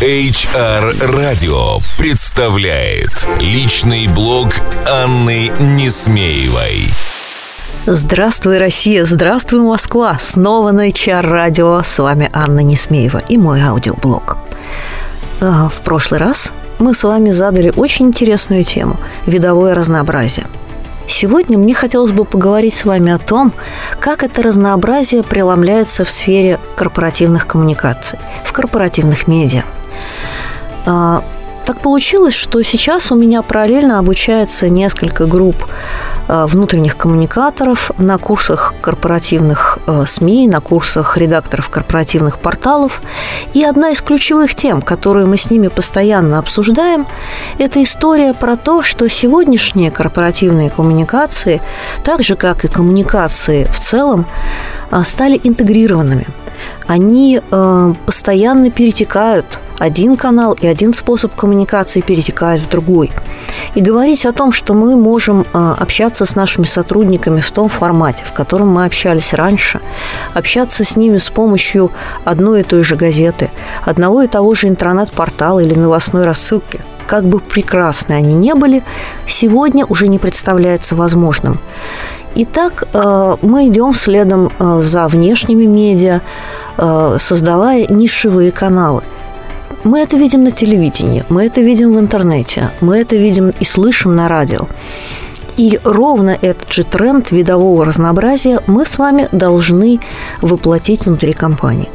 HR Radio представляет личный блог Анны Несмеевой. Здравствуй, Россия! Здравствуй, Москва! Снова на HR радио. С вами Анна Несмеева и мой аудиоблог. А, в прошлый раз мы с вами задали очень интересную тему – видовое разнообразие. Сегодня мне хотелось бы поговорить с вами о том, как это разнообразие преломляется в сфере корпоративных коммуникаций, в корпоративных медиа – так получилось, что сейчас у меня параллельно обучается несколько групп а, внутренних коммуникаторов на курсах корпоративных а, СМИ, на курсах редакторов корпоративных порталов. И одна из ключевых тем, которую мы с ними постоянно обсуждаем, это история про то, что сегодняшние корпоративные коммуникации, так же как и коммуникации в целом, стали интегрированными. Они постоянно перетекают один канал и один способ коммуникации перетекает в другой. И говорить о том, что мы можем а, общаться с нашими сотрудниками в том формате, в котором мы общались раньше, общаться с ними с помощью одной и той же газеты, одного и того же интернет-портала или новостной рассылки, как бы прекрасны они не были, сегодня уже не представляется возможным. Итак, а, мы идем следом а, за внешними медиа, создавая нишевые каналы – мы это видим на телевидении, мы это видим в интернете, мы это видим и слышим на радио. И ровно этот же тренд видового разнообразия мы с вами должны воплотить внутри компании.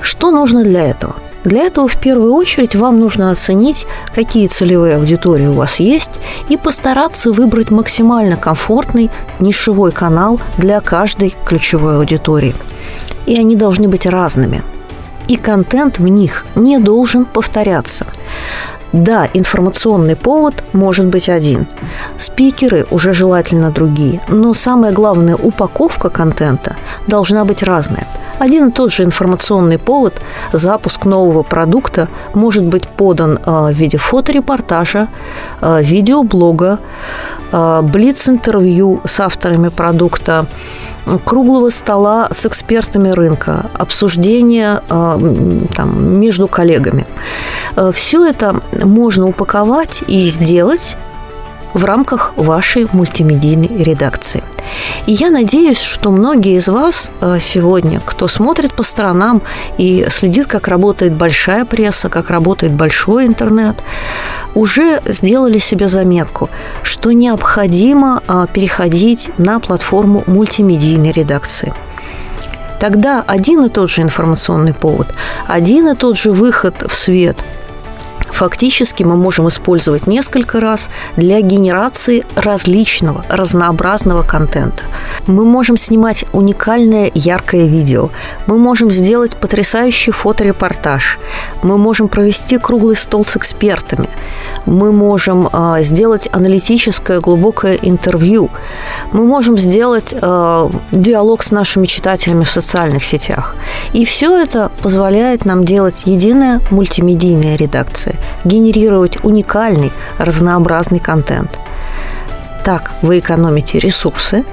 Что нужно для этого? Для этого в первую очередь вам нужно оценить, какие целевые аудитории у вас есть, и постараться выбрать максимально комфортный нишевой канал для каждой ключевой аудитории. И они должны быть разными – и контент в них не должен повторяться. Да, информационный повод может быть один. Спикеры уже желательно другие. Но самое главное, упаковка контента должна быть разная. Один и тот же информационный повод, запуск нового продукта может быть подан э, в виде фоторепортажа, э, видеоблога, э, блиц-интервью с авторами продукта, круглого стола с экспертами рынка, обсуждения э, там, между коллегами. Э, Все это можно упаковать и сделать в рамках вашей мультимедийной редакции. И я надеюсь, что многие из вас э, сегодня, кто смотрит по сторонам и следит, как работает большая пресса, как работает большой интернет, уже сделали себе заметку, что необходимо э, переходить на платформу мультимедийной редакции. Тогда один и тот же информационный повод, один и тот же выход в свет – фактически мы можем использовать несколько раз для генерации различного, разнообразного контента. Мы можем снимать уникальное яркое видео, мы можем сделать потрясающий фоторепортаж, мы можем провести круглый стол с экспертами, мы можем э, сделать аналитическое глубокое интервью, мы можем сделать э, диалог с нашими читателями в социальных сетях. И все это позволяет нам делать единая мультимедийная редакция, генерировать уникальный, разнообразный контент. Так вы экономите ресурсы,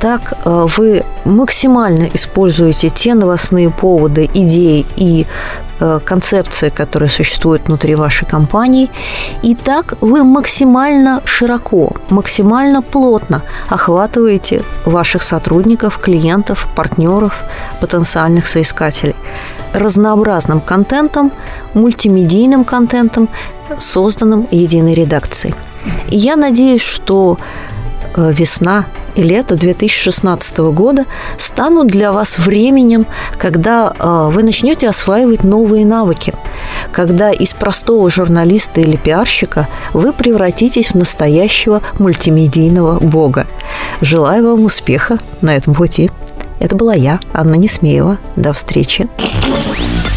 так э, вы максимально используете те новостные поводы, идеи и э, концепции, которые существуют внутри вашей компании, и так вы максимально широко, максимально плотно охватываете ваших сотрудников, клиентов, партнеров, потенциальных соискателей разнообразным контентом, мультимедийным контентом, созданным единой редакцией. И я надеюсь, что э, весна и лето 2016 года станут для вас временем, когда э, вы начнете осваивать новые навыки, когда из простого журналиста или пиарщика вы превратитесь в настоящего мультимедийного бога. Желаю вам успеха на этом пути. Это была я, Анна Несмеева. До встречи.